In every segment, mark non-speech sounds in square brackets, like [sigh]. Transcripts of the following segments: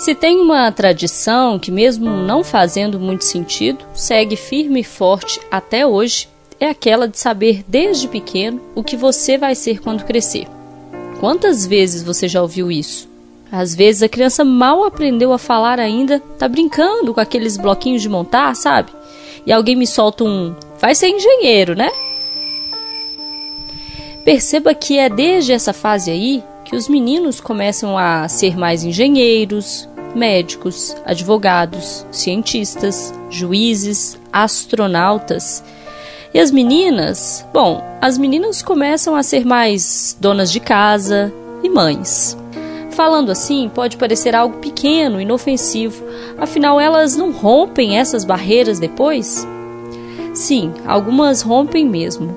Se tem uma tradição que, mesmo não fazendo muito sentido, segue firme e forte até hoje, é aquela de saber desde pequeno o que você vai ser quando crescer. Quantas vezes você já ouviu isso? Às vezes a criança mal aprendeu a falar ainda, tá brincando com aqueles bloquinhos de montar, sabe? E alguém me solta um: vai ser engenheiro, né? Perceba que é desde essa fase aí que os meninos começam a ser mais engenheiros, médicos, advogados, cientistas, juízes, astronautas. E as meninas? Bom, as meninas começam a ser mais donas de casa e mães. Falando assim, pode parecer algo pequeno, inofensivo, afinal elas não rompem essas barreiras depois? Sim, algumas rompem mesmo,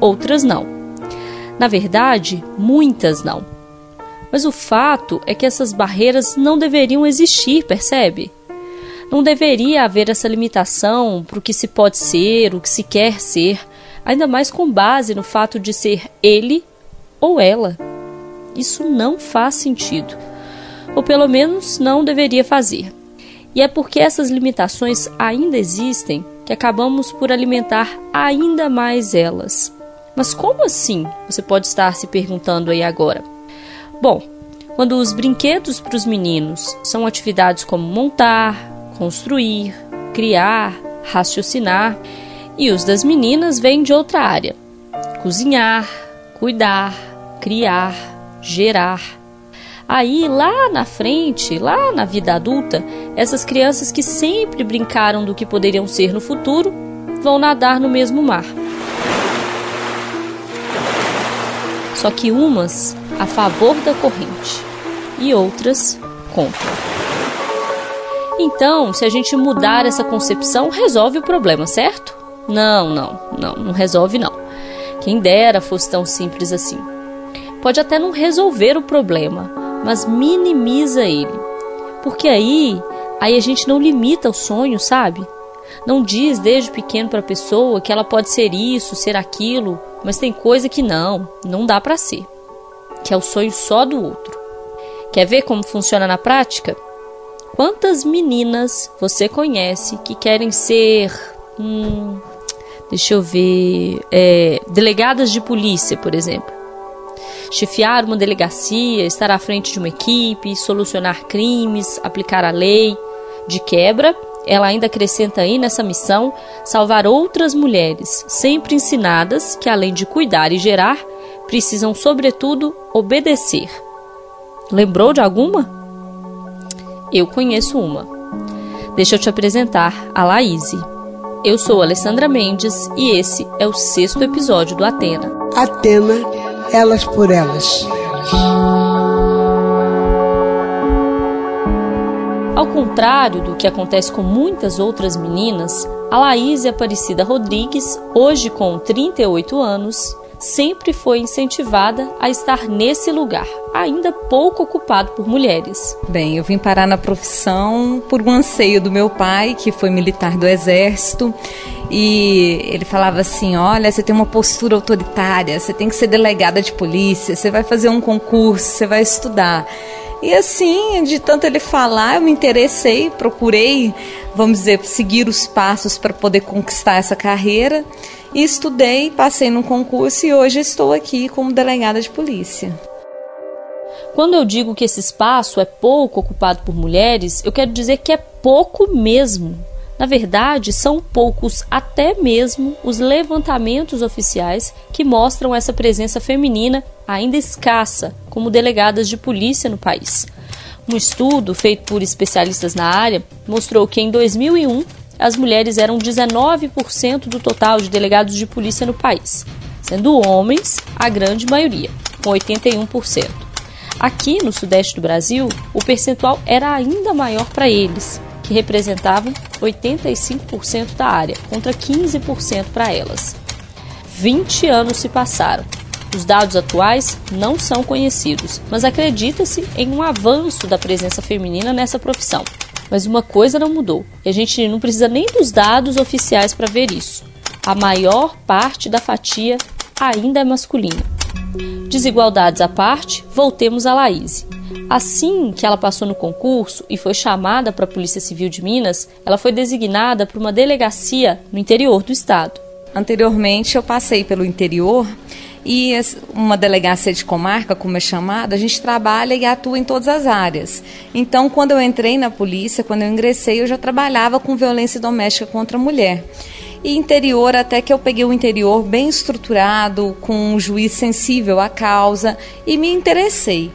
outras não. Na verdade, muitas não. Mas o fato é que essas barreiras não deveriam existir, percebe? Não deveria haver essa limitação para o que se pode ser, o que se quer ser, ainda mais com base no fato de ser ele ou ela. Isso não faz sentido, ou pelo menos não deveria fazer. E é porque essas limitações ainda existem que acabamos por alimentar ainda mais elas. Mas como assim? Você pode estar se perguntando aí agora. Bom, quando os brinquedos para os meninos são atividades como montar, construir, criar, raciocinar, e os das meninas vêm de outra área: cozinhar, cuidar, criar, gerar. Aí, lá na frente, lá na vida adulta, essas crianças que sempre brincaram do que poderiam ser no futuro vão nadar no mesmo mar. Só que umas a favor da corrente e outras contra. Então, se a gente mudar essa concepção, resolve o problema, certo? Não, não, não, não resolve não. Quem dera fosse tão simples assim. Pode até não resolver o problema, mas minimiza ele. Porque aí, aí a gente não limita o sonho, sabe? Não diz desde pequeno para a pessoa que ela pode ser isso, ser aquilo, mas tem coisa que não, não dá para ser que é o sonho só do outro. Quer ver como funciona na prática? Quantas meninas você conhece que querem ser. Hum, deixa eu ver. É, delegadas de polícia, por exemplo? Chefiar uma delegacia, estar à frente de uma equipe, solucionar crimes, aplicar a lei. De quebra, ela ainda acrescenta aí nessa missão salvar outras mulheres, sempre ensinadas que além de cuidar e gerar, precisam, sobretudo, obedecer. Lembrou de alguma? Eu conheço uma. Deixa eu te apresentar a Laíse. Eu sou Alessandra Mendes e esse é o sexto episódio do Atena. Atena, elas por elas. Ao contrário do que acontece com muitas outras meninas, a Laís Aparecida Rodrigues, hoje com 38 anos, sempre foi incentivada a estar nesse lugar, ainda pouco ocupado por mulheres. Bem, eu vim parar na profissão por um anseio do meu pai, que foi militar do exército, e ele falava assim: "Olha, você tem uma postura autoritária, você tem que ser delegada de polícia, você vai fazer um concurso, você vai estudar". E assim, de tanto ele falar, eu me interessei, procurei, vamos dizer, seguir os passos para poder conquistar essa carreira. Estudei, passei num concurso e hoje estou aqui como delegada de polícia. Quando eu digo que esse espaço é pouco ocupado por mulheres, eu quero dizer que é pouco mesmo. Na verdade, são poucos até mesmo os levantamentos oficiais que mostram essa presença feminina ainda escassa como delegadas de polícia no país. Um estudo feito por especialistas na área mostrou que em 2001 as mulheres eram 19% do total de delegados de polícia no país, sendo homens a grande maioria, com 81%. Aqui no sudeste do Brasil, o percentual era ainda maior para eles, que representavam 85% da área, contra 15% para elas. 20 anos se passaram. Os dados atuais não são conhecidos, mas acredita-se em um avanço da presença feminina nessa profissão. Mas uma coisa não mudou, e a gente não precisa nem dos dados oficiais para ver isso. A maior parte da fatia ainda é masculina. Desigualdades à parte, voltemos a Laís. Assim que ela passou no concurso e foi chamada para a Polícia Civil de Minas, ela foi designada para uma delegacia no interior do estado. Anteriormente eu passei pelo interior e uma delegacia de comarca, como é chamada, a gente trabalha e atua em todas as áreas. Então, quando eu entrei na polícia, quando eu ingressei, eu já trabalhava com violência doméstica contra a mulher. E interior, até que eu peguei o interior bem estruturado, com um juiz sensível à causa e me interessei.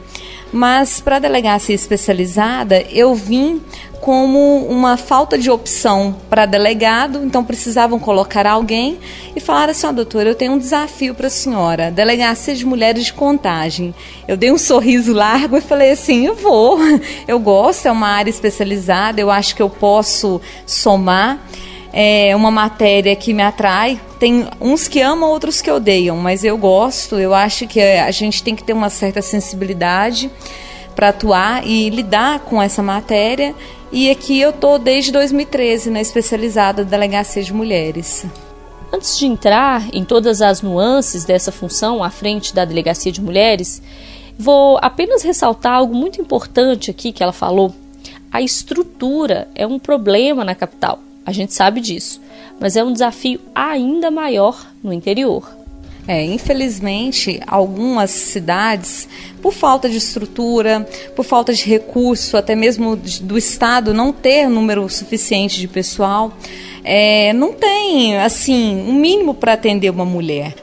Mas para a delegacia especializada, eu vim como uma falta de opção para delegado, então precisavam colocar alguém e falaram assim: ó, oh, doutora, eu tenho um desafio para a senhora, delegacia de mulheres de contagem. Eu dei um sorriso largo e falei assim: eu vou, eu gosto, é uma área especializada, eu acho que eu posso somar. É uma matéria que me atrai. Tem uns que amam, outros que odeiam, mas eu gosto. Eu acho que a gente tem que ter uma certa sensibilidade para atuar e lidar com essa matéria e aqui eu tô desde 2013 na especializada Delegacia de Mulheres. Antes de entrar em todas as nuances dessa função à frente da Delegacia de Mulheres, vou apenas ressaltar algo muito importante aqui que ela falou. A estrutura é um problema na capital, a gente sabe disso, mas é um desafio ainda maior no interior. É, infelizmente, algumas cidades, por falta de estrutura, por falta de recurso, até mesmo do Estado não ter número suficiente de pessoal, é, não tem, assim, um mínimo para atender uma mulher.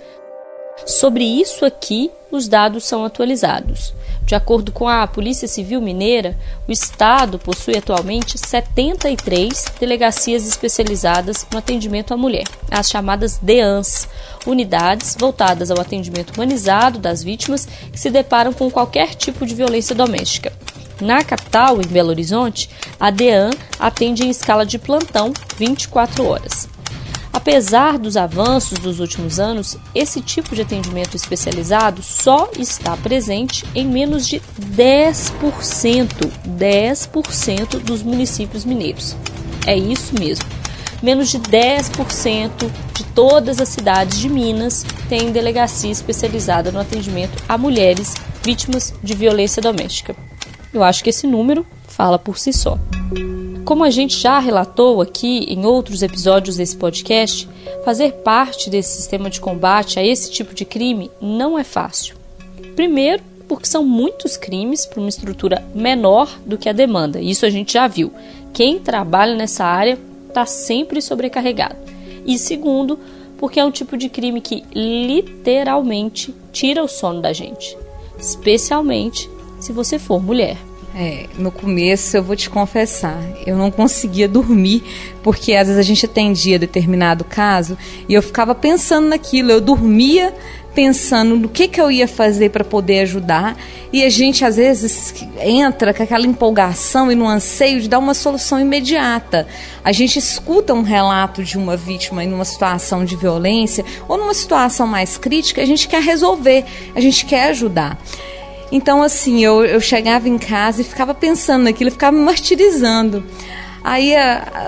Sobre isso aqui, os dados são atualizados. De acordo com a Polícia Civil Mineira, o Estado possui atualmente 73 delegacias especializadas no atendimento à mulher, as chamadas DEANS, unidades voltadas ao atendimento humanizado das vítimas que se deparam com qualquer tipo de violência doméstica. Na capital, em Belo Horizonte, a DEAN atende em escala de plantão 24 horas. Apesar dos avanços dos últimos anos, esse tipo de atendimento especializado só está presente em menos de 10%, 10% dos municípios mineiros. É isso mesmo. Menos de 10% de todas as cidades de Minas têm delegacia especializada no atendimento a mulheres vítimas de violência doméstica. Eu acho que esse número fala por si só. Como a gente já relatou aqui em outros episódios desse podcast, fazer parte desse sistema de combate a esse tipo de crime não é fácil. Primeiro, porque são muitos crimes para uma estrutura menor do que a demanda. Isso a gente já viu. Quem trabalha nessa área está sempre sobrecarregado. E segundo, porque é um tipo de crime que literalmente tira o sono da gente, especialmente se você for mulher. É, no começo eu vou te confessar, eu não conseguia dormir, porque às vezes a gente atendia determinado caso e eu ficava pensando naquilo, eu dormia pensando no que, que eu ia fazer para poder ajudar e a gente às vezes entra com aquela empolgação e no anseio de dar uma solução imediata. A gente escuta um relato de uma vítima em uma situação de violência ou numa situação mais crítica, a gente quer resolver, a gente quer ajudar. Então, assim, eu, eu chegava em casa e ficava pensando naquilo, ficava me martirizando. Aí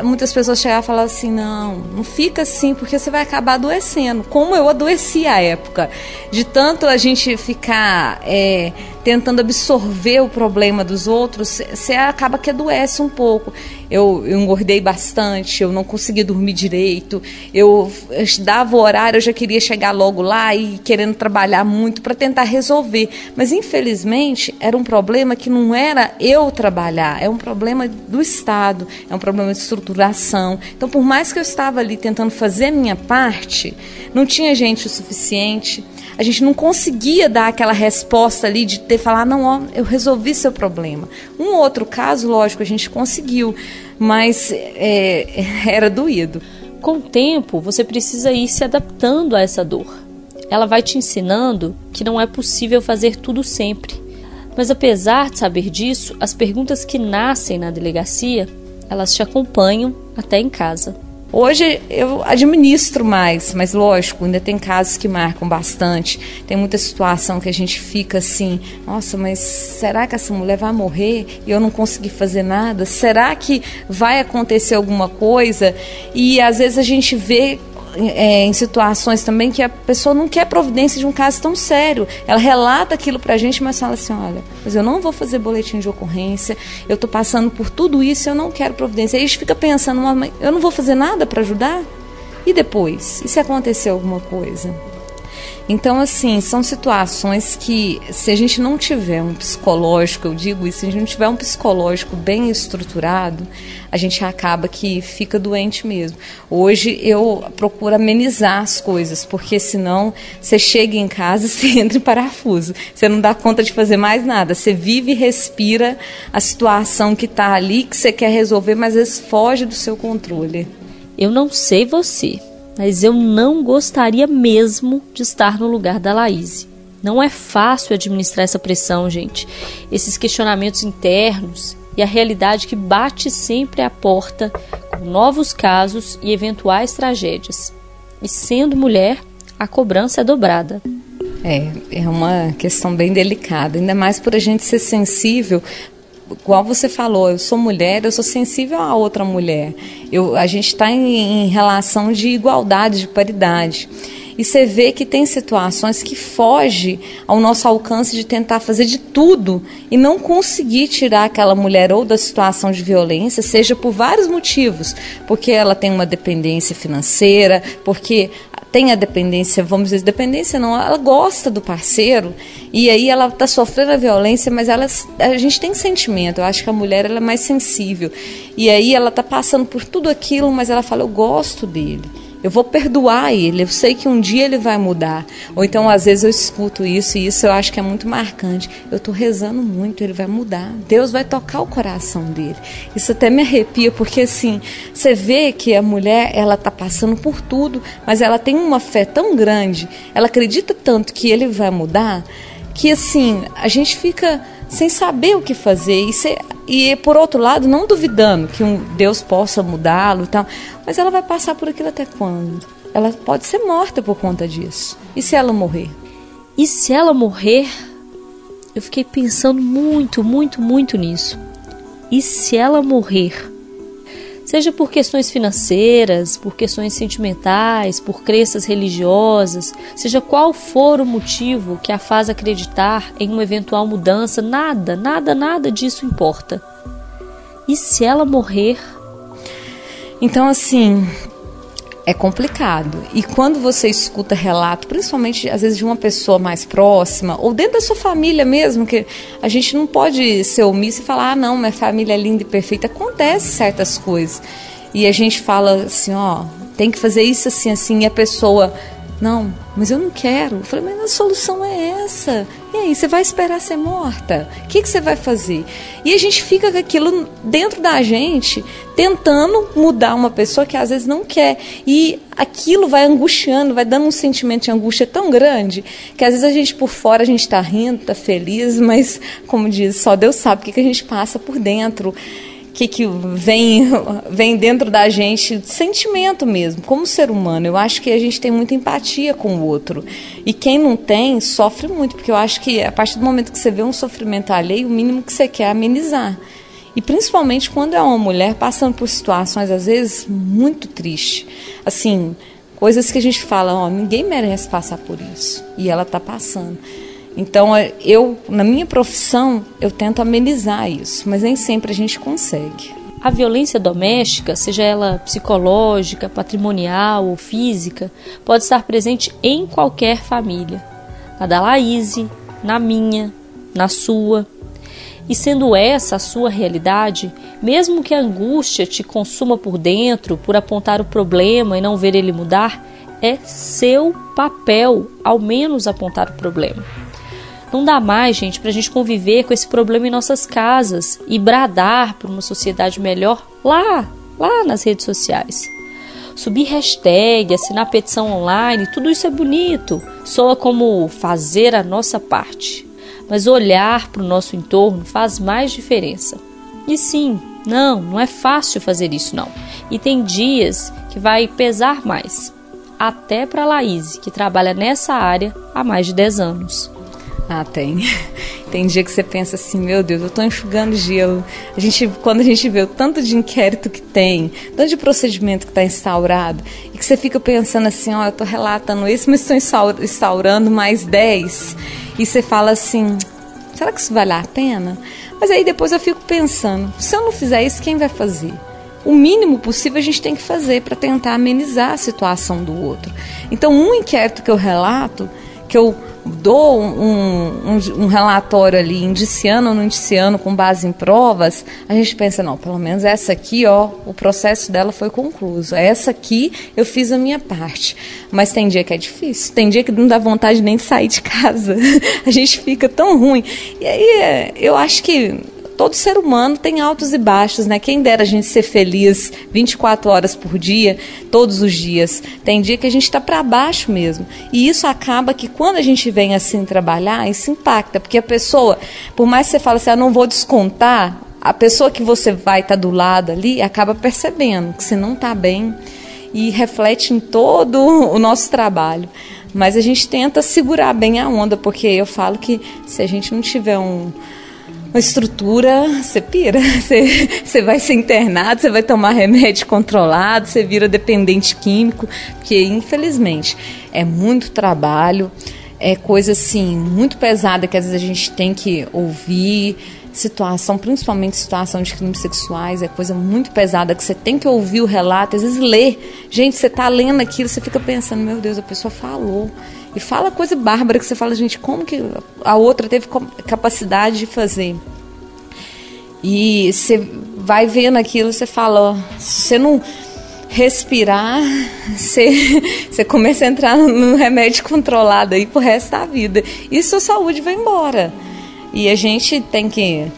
muitas pessoas chegavam e falavam assim: não, não fica assim, porque você vai acabar adoecendo. Como eu adoeci à época, de tanto a gente ficar é, tentando absorver o problema dos outros, você acaba que adoece um pouco. Eu, eu engordei bastante, eu não conseguia dormir direito, eu, eu dava o horário, eu já queria chegar logo lá e querendo trabalhar muito para tentar resolver. Mas infelizmente era um problema que não era eu trabalhar, é um problema do Estado, é um problema de estruturação. Então, por mais que eu estava ali tentando fazer a minha parte, não tinha gente o suficiente a gente não conseguia dar aquela resposta ali de ter falar, não, ó, eu resolvi seu problema. Um outro caso, lógico, a gente conseguiu, mas é, [laughs] era doído. Com o tempo, você precisa ir se adaptando a essa dor. Ela vai te ensinando que não é possível fazer tudo sempre. Mas apesar de saber disso, as perguntas que nascem na delegacia, elas te acompanham até em casa. Hoje eu administro mais, mas lógico, ainda tem casos que marcam bastante. Tem muita situação que a gente fica assim: nossa, mas será que essa mulher vai morrer e eu não consegui fazer nada? Será que vai acontecer alguma coisa? E às vezes a gente vê é, em situações também que a pessoa não quer providência de um caso tão sério. Ela relata aquilo pra gente, mas fala assim: olha, mas eu não vou fazer boletim de ocorrência, eu tô passando por tudo isso, eu não quero providência. Aí a gente fica pensando: eu não vou fazer nada para ajudar? E depois? E se acontecer alguma coisa? Então, assim, são situações que, se a gente não tiver um psicológico, eu digo isso, se a gente não tiver um psicológico bem estruturado, a gente acaba que fica doente mesmo. Hoje eu procuro amenizar as coisas, porque senão você chega em casa e [laughs] você entra em parafuso. Você não dá conta de fazer mais nada. Você vive e respira a situação que está ali, que você quer resolver, mas às vezes foge do seu controle. Eu não sei você, mas eu não gostaria mesmo de estar no lugar da Laís. Não é fácil administrar essa pressão, gente. Esses questionamentos internos e a realidade que bate sempre à porta com novos casos e eventuais tragédias. E sendo mulher, a cobrança é dobrada. É, é uma questão bem delicada, ainda mais por a gente ser sensível igual você falou, eu sou mulher, eu sou sensível a outra mulher. Eu, a gente está em, em relação de igualdade, de paridade. E você vê que tem situações que foge ao nosso alcance de tentar fazer de tudo e não conseguir tirar aquela mulher ou da situação de violência, seja por vários motivos, porque ela tem uma dependência financeira, porque tem a dependência, vamos dizer, dependência não, ela gosta do parceiro e aí ela está sofrendo a violência, mas ela, a gente tem sentimento, eu acho que a mulher ela é mais sensível. E aí ela está passando por tudo aquilo, mas ela fala, eu gosto dele. Eu vou perdoar ele, eu sei que um dia ele vai mudar. Ou então, às vezes, eu escuto isso e isso eu acho que é muito marcante. Eu estou rezando muito, ele vai mudar. Deus vai tocar o coração dele. Isso até me arrepia, porque assim, você vê que a mulher, ela está passando por tudo, mas ela tem uma fé tão grande, ela acredita tanto que ele vai mudar, que assim, a gente fica sem saber o que fazer. E, ser, e por outro lado, não duvidando que um Deus possa mudá-lo e tal, mas ela vai passar por aquilo até quando? Ela pode ser morta por conta disso. E se ela morrer? E se ela morrer? Eu fiquei pensando muito, muito, muito nisso. E se ela morrer? Seja por questões financeiras, por questões sentimentais, por crenças religiosas, seja qual for o motivo que a faz acreditar em uma eventual mudança, nada, nada, nada disso importa. E se ela morrer? Então, assim, é complicado. E quando você escuta relato, principalmente às vezes de uma pessoa mais próxima, ou dentro da sua família mesmo, que a gente não pode ser omisso e falar, ah, não, minha família é linda e perfeita. Acontece certas coisas. E a gente fala assim, ó, tem que fazer isso assim, assim, e a pessoa não, mas eu não quero. Eu falei, mas a solução é essa. E aí, você vai esperar ser morta? O que, que você vai fazer? E a gente fica com aquilo dentro da gente, tentando mudar uma pessoa que às vezes não quer. E aquilo vai angustiando, vai dando um sentimento de angústia tão grande, que às vezes a gente por fora a gente está rindo, está feliz, mas, como diz, só Deus sabe o que, que a gente passa por dentro que, que vem, [laughs] vem dentro da gente, sentimento mesmo, como ser humano. Eu acho que a gente tem muita empatia com o outro. E quem não tem, sofre muito, porque eu acho que a partir do momento que você vê um sofrimento alheio, o mínimo que você quer é amenizar. E principalmente quando é uma mulher passando por situações, às vezes, muito tristes. Assim, coisas que a gente fala, ó, ninguém merece passar por isso. E ela está passando. Então, é, eu, na minha profissão, eu tento amenizar isso, mas nem sempre a gente consegue. A violência doméstica, seja ela psicológica, patrimonial ou física, pode estar presente em qualquer família. Na da Laís, na minha, na sua. E sendo essa a sua realidade, mesmo que a angústia te consuma por dentro por apontar o problema e não ver ele mudar, é seu papel, ao menos, apontar o problema. Não dá mais, gente, para a gente conviver com esse problema em nossas casas e bradar por uma sociedade melhor lá, lá nas redes sociais. Subir hashtag, assinar petição online, tudo isso é bonito, soa como fazer a nossa parte. Mas olhar para o nosso entorno faz mais diferença. E sim, não, não é fácil fazer isso não. E tem dias que vai pesar mais. Até para a Laís, que trabalha nessa área há mais de 10 anos. Ah, tem. Tem dia que você pensa assim, meu Deus, eu tô enxugando gelo. A gente, quando a gente vê o tanto de inquérito que tem, tanto de procedimento que está instaurado, e que você fica pensando assim, ó, eu tô relatando isso, mas estou instaurando mais 10. E você fala assim, será que isso vale a pena? Mas aí depois eu fico pensando, se eu não fizer isso, quem vai fazer? O mínimo possível a gente tem que fazer para tentar amenizar a situação do outro. Então, um inquérito que eu relato, que eu dou um, um, um, relatório ali indiciando ou não indiciando com base em provas, a gente pensa, não, pelo menos essa aqui, ó, o processo dela foi concluído. Essa aqui eu fiz a minha parte. Mas tem dia que é difícil, tem dia que não dá vontade nem de sair de casa. [laughs] a gente fica tão ruim. E aí eu acho que todo ser humano tem altos e baixos, né? Quem dera a gente ser feliz 24 horas por dia, todos os dias. Tem dia que a gente está para baixo mesmo. E isso acaba que quando a gente vem assim trabalhar, isso impacta, porque a pessoa, por mais que você fale assim, ah, não vou descontar, a pessoa que você vai estar tá do lado ali acaba percebendo que você não está bem e reflete em todo o nosso trabalho. Mas a gente tenta segurar bem a onda, porque eu falo que se a gente não tiver um uma estrutura, você pira, [laughs] você, você vai ser internado, você vai tomar remédio controlado, você vira dependente químico, porque infelizmente é muito trabalho, é coisa assim muito pesada que às vezes a gente tem que ouvir, situação, principalmente situação de crimes sexuais, é coisa muito pesada que você tem que ouvir o relato, às vezes ler. Gente, você está lendo aquilo, você fica pensando, meu Deus, a pessoa falou. E fala coisa bárbara que você fala, gente, como que a outra teve capacidade de fazer? E você vai vendo aquilo, você fala, ó, se você não respirar, [laughs] você, você começa a entrar no remédio controlado aí pro resto da vida. E sua saúde vai embora. E a gente tem que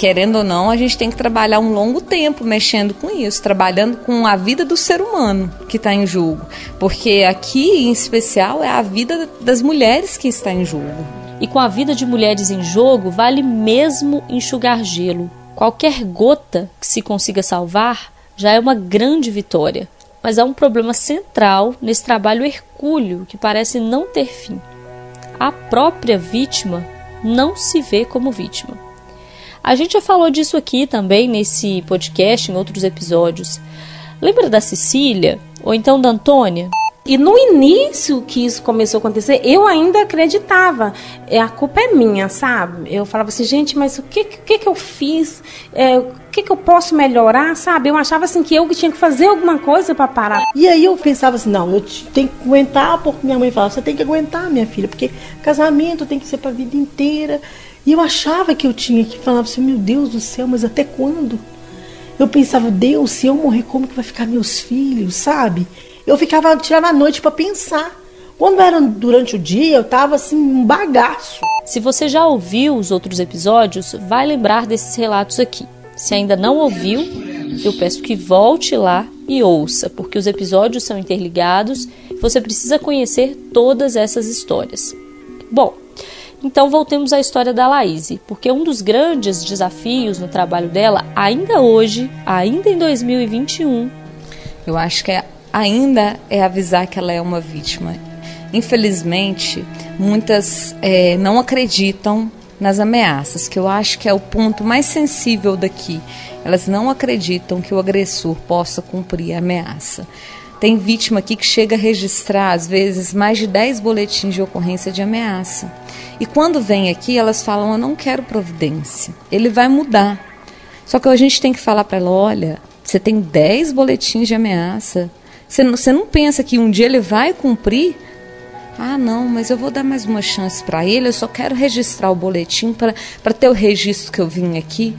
querendo ou não, a gente tem que trabalhar um longo tempo mexendo com isso, trabalhando com a vida do ser humano que está em jogo. Porque aqui, em especial, é a vida das mulheres que está em jogo. E com a vida de mulheres em jogo, vale mesmo enxugar gelo. Qualquer gota que se consiga salvar já é uma grande vitória. Mas há um problema central nesse trabalho hercúleo que parece não ter fim. A própria vítima não se vê como vítima. A gente já falou disso aqui também nesse podcast, em outros episódios. Lembra da Cecília? Ou então da Antônia? E no início que isso começou a acontecer, eu ainda acreditava. É, a culpa é minha, sabe? Eu falava assim, gente, mas o que, que, que eu fiz? É, o que, que eu posso melhorar, sabe? Eu achava assim que eu tinha que fazer alguma coisa para parar. E aí eu pensava assim, não, eu tenho que aguentar, porque minha mãe falava, você tem que aguentar, minha filha, porque casamento tem que ser para a vida inteira. E eu achava que eu tinha que falava assim, meu Deus do céu, mas até quando? Eu pensava, Deus, se eu morrer, como que vai ficar meus filhos, sabe? Eu ficava tirando a noite para pensar. Quando era durante o dia, eu tava assim, um bagaço. Se você já ouviu os outros episódios, vai lembrar desses relatos aqui. Se ainda não ouviu, eu peço que volte lá e ouça, porque os episódios são interligados você precisa conhecer todas essas histórias. Bom, então voltemos à história da Laís, porque um dos grandes desafios no trabalho dela, ainda hoje, ainda em 2021, eu acho que é, ainda é avisar que ela é uma vítima. Infelizmente, muitas é, não acreditam nas ameaças, que eu acho que é o ponto mais sensível daqui. Elas não acreditam que o agressor possa cumprir a ameaça. Tem vítima aqui que chega a registrar, às vezes, mais de 10 boletins de ocorrência de ameaça. E quando vem aqui, elas falam: Eu não quero providência. Ele vai mudar. Só que a gente tem que falar para ela: Olha, você tem 10 boletins de ameaça. Você não, você não pensa que um dia ele vai cumprir? Ah, não, mas eu vou dar mais uma chance para ele. Eu só quero registrar o boletim para ter o registro que eu vim aqui.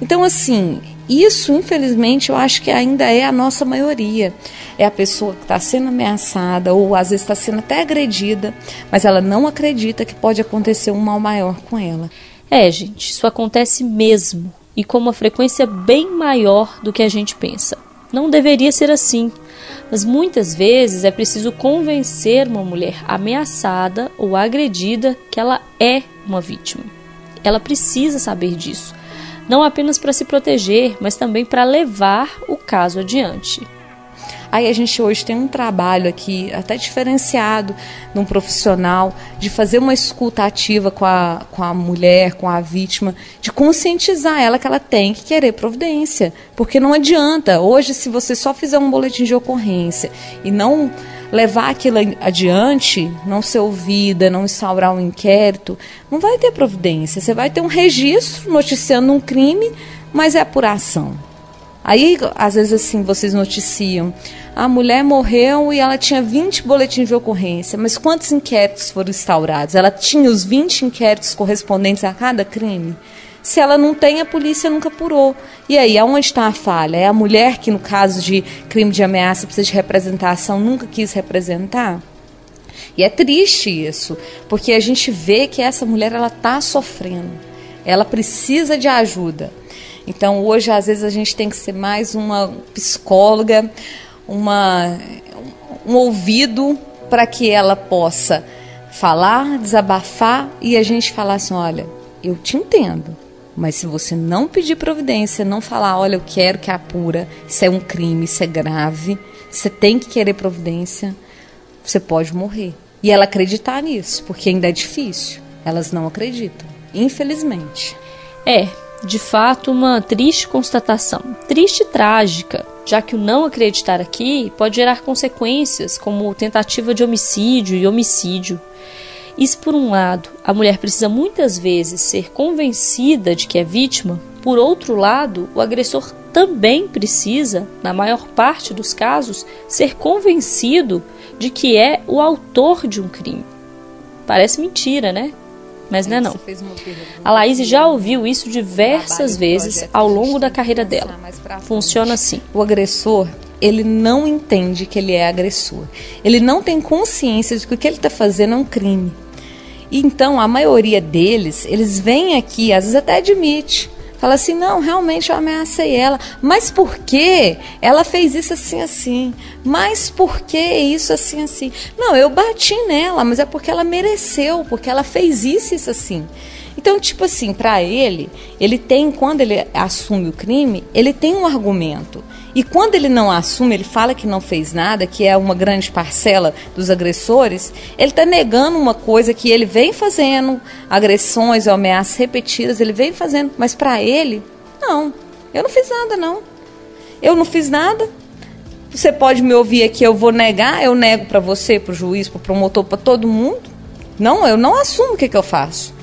Então, assim, isso, infelizmente, eu acho que ainda é a nossa maioria. É a pessoa que está sendo ameaçada ou às vezes está sendo até agredida, mas ela não acredita que pode acontecer um mal maior com ela. É, gente, isso acontece mesmo e com uma frequência bem maior do que a gente pensa. Não deveria ser assim, mas muitas vezes é preciso convencer uma mulher ameaçada ou agredida que ela é uma vítima. Ela precisa saber disso não apenas para se proteger, mas também para levar o caso adiante. Aí a gente hoje tem um trabalho aqui, até diferenciado, num profissional, de fazer uma escuta ativa com a, com a mulher, com a vítima, de conscientizar ela que ela tem que querer providência. Porque não adianta. Hoje, se você só fizer um boletim de ocorrência e não levar aquilo adiante, não ser ouvida, não instaurar um inquérito, não vai ter providência. Você vai ter um registro noticiando um crime, mas é apuração. Aí, às vezes, assim, vocês noticiam: a mulher morreu e ela tinha 20 boletins de ocorrência, mas quantos inquéritos foram instaurados? Ela tinha os 20 inquéritos correspondentes a cada crime? Se ela não tem, a polícia nunca apurou. E aí, aonde está a falha? É a mulher que, no caso de crime de ameaça, precisa de representação, nunca quis representar? E é triste isso, porque a gente vê que essa mulher ela está sofrendo, ela precisa de ajuda. Então, hoje, às vezes, a gente tem que ser mais uma psicóloga, uma, um ouvido para que ela possa falar, desabafar e a gente falar assim: olha, eu te entendo, mas se você não pedir providência, não falar, olha, eu quero que apura, isso é um crime, isso é grave, você tem que querer providência, você pode morrer. E ela acreditar nisso, porque ainda é difícil. Elas não acreditam, infelizmente. É, de fato, uma triste constatação. Triste e trágica, já que o não acreditar aqui pode gerar consequências como tentativa de homicídio e homicídio. Isso por um lado, a mulher precisa muitas vezes ser convencida de que é vítima, por outro lado, o agressor também precisa, na maior parte dos casos, ser convencido de que é o autor de um crime. Parece mentira, né? Mas não é não. A Laís já ouviu isso diversas vezes ao longo da carreira dela. Funciona assim. O agressor, ele não entende que ele é agressor. Ele não tem consciência de que o que ele está fazendo é um crime. Então, a maioria deles, eles vêm aqui, às vezes até admite, fala assim: não, realmente eu ameacei ela, mas por que ela fez isso assim, assim? Mas por que isso assim, assim? Não, eu bati nela, mas é porque ela mereceu, porque ela fez isso, isso assim. Então, tipo assim, para ele, ele tem, quando ele assume o crime, ele tem um argumento. E quando ele não assume, ele fala que não fez nada, que é uma grande parcela dos agressores, ele está negando uma coisa que ele vem fazendo, agressões ou ameaças repetidas, ele vem fazendo, mas para ele, não, eu não fiz nada, não. Eu não fiz nada. Você pode me ouvir aqui, eu vou negar, eu nego para você, para o juiz, para o promotor, para todo mundo. Não, eu não assumo o que, que eu faço.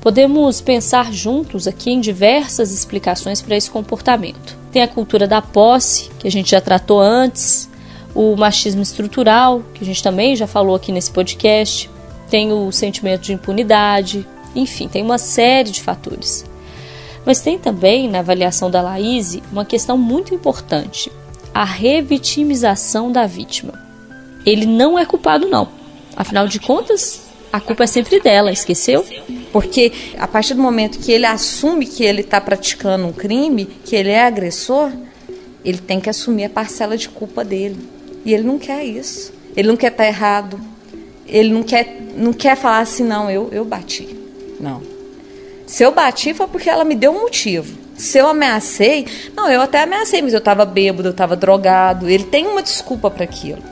Podemos pensar juntos aqui em diversas explicações para esse comportamento. Tem a cultura da posse, que a gente já tratou antes, o machismo estrutural, que a gente também já falou aqui nesse podcast, tem o sentimento de impunidade, enfim, tem uma série de fatores. Mas tem também, na avaliação da Laís, uma questão muito importante: a revitimização da vítima. Ele não é culpado, não. Afinal de contas, a culpa é sempre dela, esqueceu? Porque a partir do momento que ele assume que ele está praticando um crime, que ele é agressor, ele tem que assumir a parcela de culpa dele. E ele não quer isso. Ele não quer estar tá errado. Ele não quer, não quer falar assim, não, eu, eu bati. Não. Se eu bati foi porque ela me deu um motivo. Se eu ameacei, não, eu até ameacei, mas eu estava bêbado, eu estava drogado. Ele tem uma desculpa para aquilo.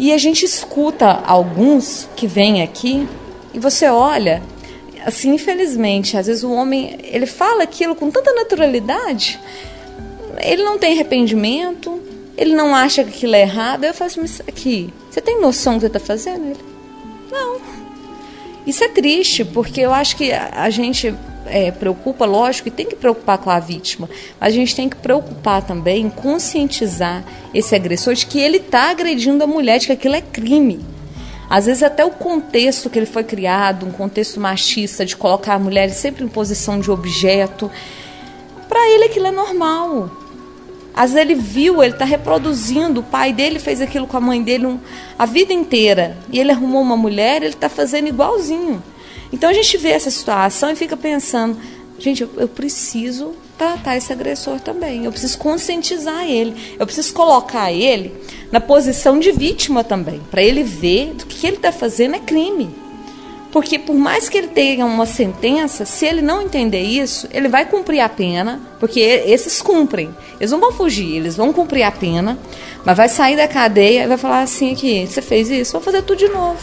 E a gente escuta alguns que vêm aqui e você olha, assim, infelizmente, às vezes o homem, ele fala aquilo com tanta naturalidade, ele não tem arrependimento, ele não acha que aquilo é errado. Eu falo assim, mas aqui, você tem noção do que você está fazendo? Ele, não. Isso é triste, porque eu acho que a gente é, preocupa, lógico, e tem que preocupar com a vítima, a gente tem que preocupar também conscientizar esse agressor de que ele está agredindo a mulher, de que aquilo é crime. Às vezes até o contexto que ele foi criado, um contexto machista de colocar a mulher sempre em posição de objeto, para ele aquilo é normal. Às vezes ele viu, ele está reproduzindo, o pai dele fez aquilo com a mãe dele um, a vida inteira, e ele arrumou uma mulher, ele está fazendo igualzinho. Então a gente vê essa situação e fica pensando, gente, eu, eu preciso tratar esse agressor também. Eu preciso conscientizar ele. Eu preciso colocar ele na posição de vítima também, para ele ver que o que ele está fazendo é crime. Porque por mais que ele tenha uma sentença, se ele não entender isso, ele vai cumprir a pena, porque esses cumprem. Eles não vão fugir, eles vão cumprir a pena, mas vai sair da cadeia e vai falar assim aqui, você fez isso, vou fazer tudo de novo.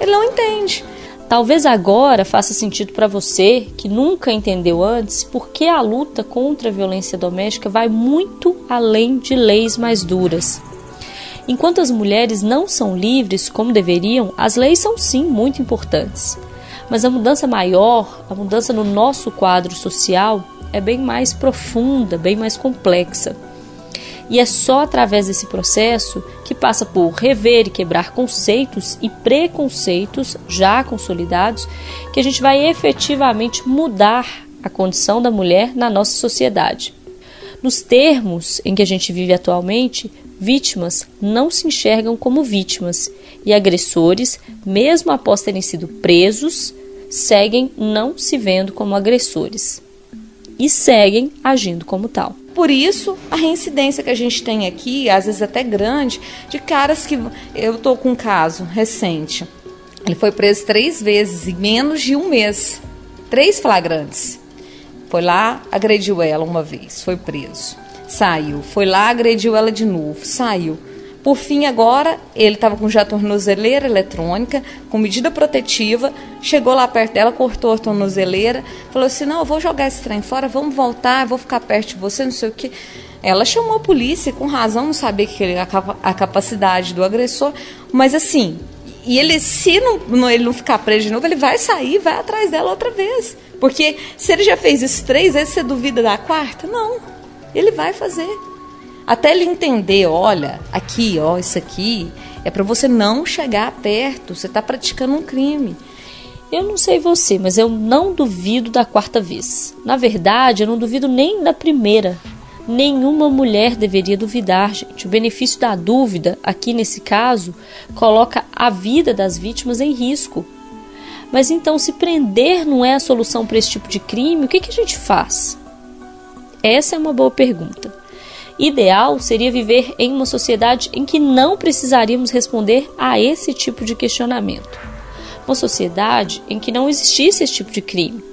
Ele não entende. Talvez agora faça sentido para você que nunca entendeu antes porque a luta contra a violência doméstica vai muito além de leis mais duras. Enquanto as mulheres não são livres como deveriam, as leis são sim muito importantes. Mas a mudança maior, a mudança no nosso quadro social, é bem mais profunda, bem mais complexa. E é só através desse processo, que passa por rever e quebrar conceitos e preconceitos já consolidados, que a gente vai efetivamente mudar a condição da mulher na nossa sociedade. Nos termos em que a gente vive atualmente, vítimas não se enxergam como vítimas e agressores, mesmo após terem sido presos, seguem não se vendo como agressores e seguem agindo como tal. Por isso, a reincidência que a gente tem aqui, às vezes até grande, de caras que. Eu estou com um caso recente. Ele foi preso três vezes em menos de um mês. Três flagrantes. Foi lá, agrediu ela uma vez, foi preso saiu. Foi lá, agrediu ela de novo, saiu. Por fim, agora, ele estava com já tornozeleira eletrônica, com medida protetiva, chegou lá perto dela, cortou a tornozeleira, falou assim: Não, eu vou jogar esse trem fora, vamos voltar, vou ficar perto de você, não sei o que. Ela chamou a polícia, com razão, não sabia que ele, a, a capacidade do agressor, mas assim, e ele, se não, ele não ficar preso de novo, ele vai sair, vai atrás dela outra vez. Porque se ele já fez isso três vezes, você duvida da quarta? Não. Ele vai fazer. Até ele entender, olha, aqui, ó, isso aqui é para você não chegar perto, você está praticando um crime. Eu não sei você, mas eu não duvido da quarta vez. Na verdade, eu não duvido nem da primeira. Nenhuma mulher deveria duvidar, gente. O benefício da dúvida, aqui nesse caso, coloca a vida das vítimas em risco. Mas então, se prender não é a solução para esse tipo de crime, o que, que a gente faz? Essa é uma boa pergunta. Ideal seria viver em uma sociedade em que não precisaríamos responder a esse tipo de questionamento. Uma sociedade em que não existisse esse tipo de crime.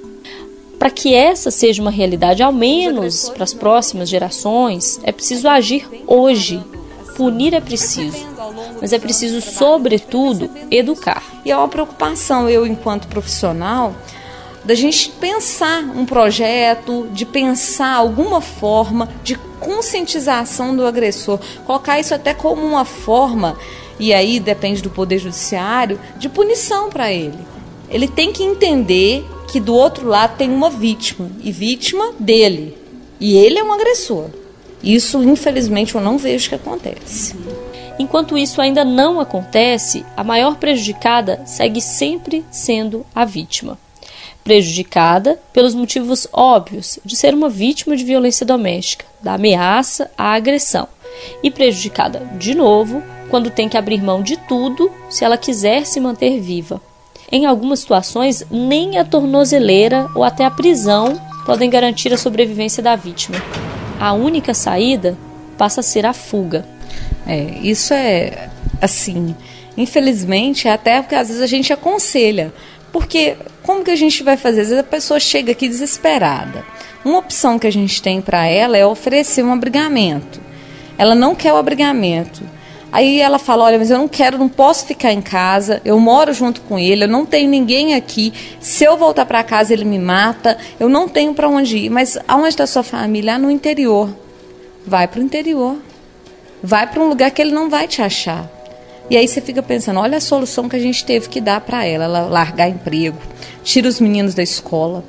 Para que essa seja uma realidade, ao menos para as próximas gerações, é preciso agir hoje. Punir é preciso, mas é preciso, sobretudo, educar. E é uma preocupação, eu, enquanto profissional, da gente pensar um projeto, de pensar alguma forma de conscientização do agressor, colocar isso até como uma forma, e aí depende do poder judiciário, de punição para ele. Ele tem que entender que do outro lado tem uma vítima, e vítima dele. E ele é um agressor. Isso, infelizmente, eu não vejo que acontece. Enquanto isso ainda não acontece, a maior prejudicada segue sempre sendo a vítima prejudicada pelos motivos óbvios de ser uma vítima de violência doméstica, da ameaça à agressão, e prejudicada de novo quando tem que abrir mão de tudo se ela quiser se manter viva. Em algumas situações, nem a tornozeleira ou até a prisão podem garantir a sobrevivência da vítima. A única saída passa a ser a fuga. É, isso é assim, infelizmente, é até porque às vezes a gente aconselha, porque como que a gente vai fazer? Às vezes a pessoa chega aqui desesperada. Uma opção que a gente tem para ela é oferecer um abrigamento. Ela não quer o abrigamento. Aí ela fala: Olha, mas eu não quero, não posso ficar em casa, eu moro junto com ele, eu não tenho ninguém aqui. Se eu voltar para casa, ele me mata, eu não tenho para onde ir. Mas aonde está sua família? Ah, no interior. Vai para o interior. Vai para um lugar que ele não vai te achar. E aí você fica pensando, olha a solução que a gente teve que dar para ela, ela largar emprego, tira os meninos da escola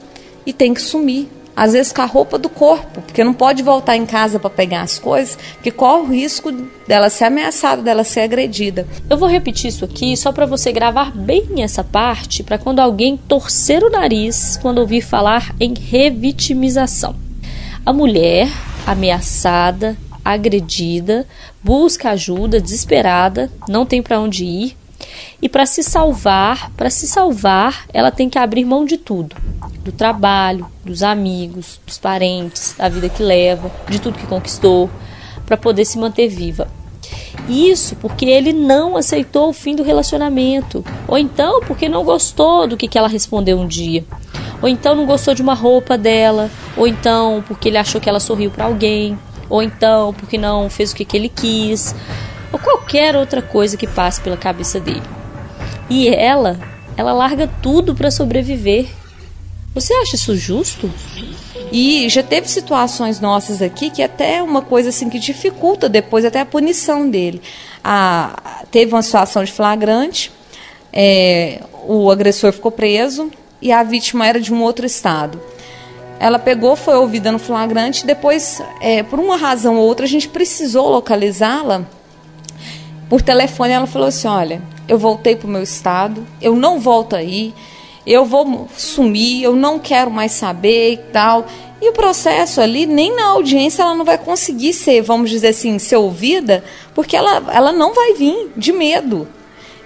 e tem que sumir. Às vezes com a roupa do corpo, porque não pode voltar em casa para pegar as coisas, porque corre o risco dela ser ameaçada, dela ser agredida. Eu vou repetir isso aqui só para você gravar bem essa parte, para quando alguém torcer o nariz quando ouvir falar em revitimização. A mulher ameaçada, agredida, busca ajuda, desesperada, não tem para onde ir. E para se salvar, para se salvar, ela tem que abrir mão de tudo, do trabalho, dos amigos, dos parentes, da vida que leva, de tudo que conquistou, para poder se manter viva. Isso porque ele não aceitou o fim do relacionamento, ou então porque não gostou do que, que ela respondeu um dia, ou então não gostou de uma roupa dela, ou então porque ele achou que ela sorriu para alguém, ou então porque não fez o que, que ele quis, ou qualquer outra coisa que passe pela cabeça dele. E ela, ela larga tudo para sobreviver. Você acha isso justo? E já teve situações nossas aqui que até uma coisa assim que dificulta depois até a punição dele. Ah, teve uma situação de flagrante, é, o agressor ficou preso e a vítima era de um outro estado. Ela pegou, foi ouvida no flagrante, depois, é, por uma razão ou outra, a gente precisou localizá-la por telefone. Ela falou assim: Olha, eu voltei para o meu estado, eu não volto aí eu vou sumir, eu não quero mais saber e tal. E o processo ali, nem na audiência ela não vai conseguir ser, vamos dizer assim, ser ouvida, porque ela, ela não vai vir de medo.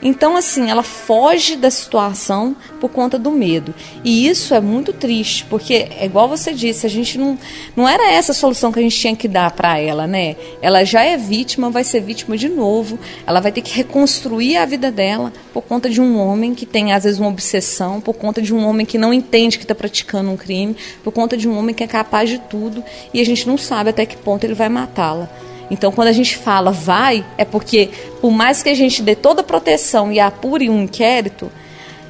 Então, assim, ela foge da situação por conta do medo. E isso é muito triste, porque, é igual você disse, a gente não. Não era essa a solução que a gente tinha que dar para ela, né? Ela já é vítima, vai ser vítima de novo. Ela vai ter que reconstruir a vida dela por conta de um homem que tem, às vezes, uma obsessão, por conta de um homem que não entende que está praticando um crime, por conta de um homem que é capaz de tudo e a gente não sabe até que ponto ele vai matá-la. Então, quando a gente fala vai, é porque, por mais que a gente dê toda a proteção e apure um inquérito,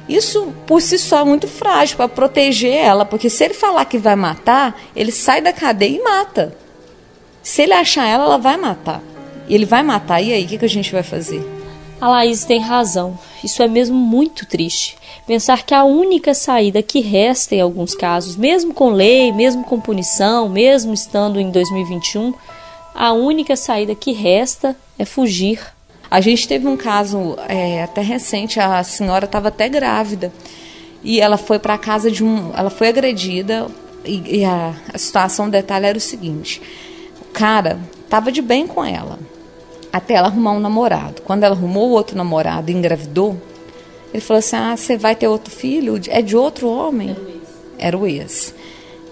isso por si só é muito frágil para proteger ela, porque se ele falar que vai matar, ele sai da cadeia e mata. Se ele achar ela, ela vai matar. E ele vai matar, e aí, o que, que a gente vai fazer? A Laís tem razão. Isso é mesmo muito triste. Pensar que a única saída que resta em alguns casos, mesmo com lei, mesmo com punição, mesmo estando em 2021, a única saída que resta é fugir. A gente teve um caso é, até recente, a senhora estava até grávida e ela foi para a casa de um. Ela foi agredida e, e a, a situação, o detalhe era o seguinte: o cara estava de bem com ela até ela arrumar um namorado. Quando ela arrumou outro namorado e engravidou, ele falou assim: Ah, você vai ter outro filho? É de outro homem? Era o ex.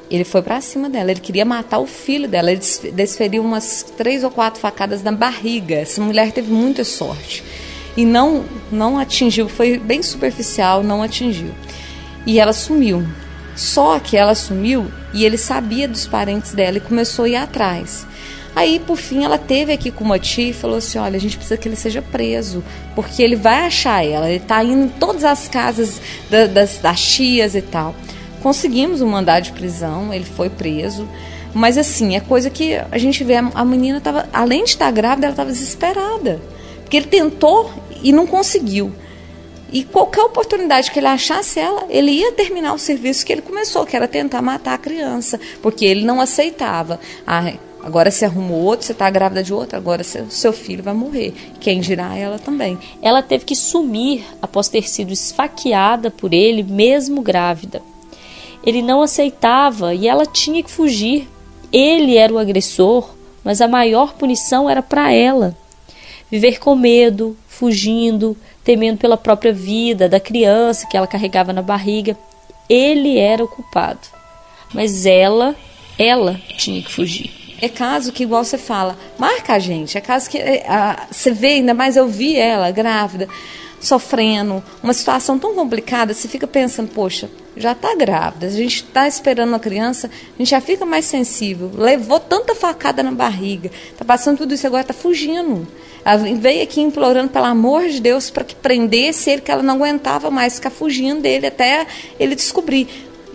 Ele foi para cima dela, ele queria matar o filho dela. Ele desferiu umas três ou quatro facadas na barriga. Essa mulher teve muita sorte. E não, não atingiu, foi bem superficial, não atingiu. E ela sumiu. Só que ela sumiu e ele sabia dos parentes dela e começou a ir atrás. Aí, por fim, ela teve aqui com uma tia e falou assim: Olha, a gente precisa que ele seja preso, porque ele vai achar ela. Ele está indo em todas as casas da, das, das tias e tal. Conseguimos um mandado de prisão, ele foi preso. Mas assim, é coisa que a gente vê, a menina estava, além de estar grávida, ela estava desesperada. Porque ele tentou e não conseguiu. E qualquer oportunidade que ele achasse ela, ele ia terminar o serviço que ele começou, que era tentar matar a criança, porque ele não aceitava. Ah, agora você arrumou outro, você está grávida de outro, agora seu, seu filho vai morrer. Quem dirá ela também. Ela teve que sumir após ter sido esfaqueada por ele, mesmo grávida. Ele não aceitava e ela tinha que fugir. Ele era o agressor, mas a maior punição era para ela. Viver com medo, fugindo, temendo pela própria vida da criança que ela carregava na barriga. Ele era o culpado. Mas ela, ela tinha que fugir. É caso que, igual você fala, marca a gente. É caso que é, a, você vê, ainda mais eu vi ela grávida, sofrendo, uma situação tão complicada, você fica pensando, poxa, já está grávida, a gente está esperando a criança, a gente já fica mais sensível. Levou tanta facada na barriga, está passando tudo isso agora, está fugindo. Ela veio aqui implorando, pelo amor de Deus, para que prendesse ele, que ela não aguentava mais ficar fugindo dele até ele descobrir.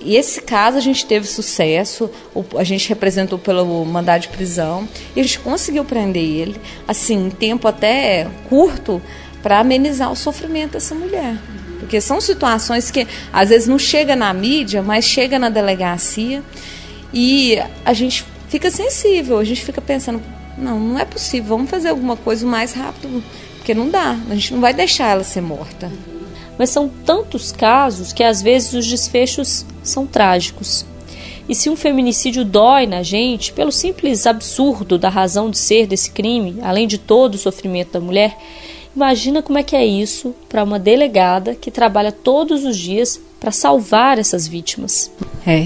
E esse caso a gente teve sucesso, a gente representou pelo mandado de prisão e a gente conseguiu prender ele, assim, em tempo até curto, para amenizar o sofrimento dessa mulher. Porque são situações que às vezes não chega na mídia, mas chega na delegacia e a gente fica sensível, a gente fica pensando, não, não é possível, vamos fazer alguma coisa mais rápido, porque não dá, a gente não vai deixar ela ser morta. Mas são tantos casos que às vezes os desfechos são trágicos. E se um feminicídio dói na gente, pelo simples absurdo da razão de ser desse crime, além de todo o sofrimento da mulher, Imagina como é que é isso para uma delegada que trabalha todos os dias para salvar essas vítimas. É.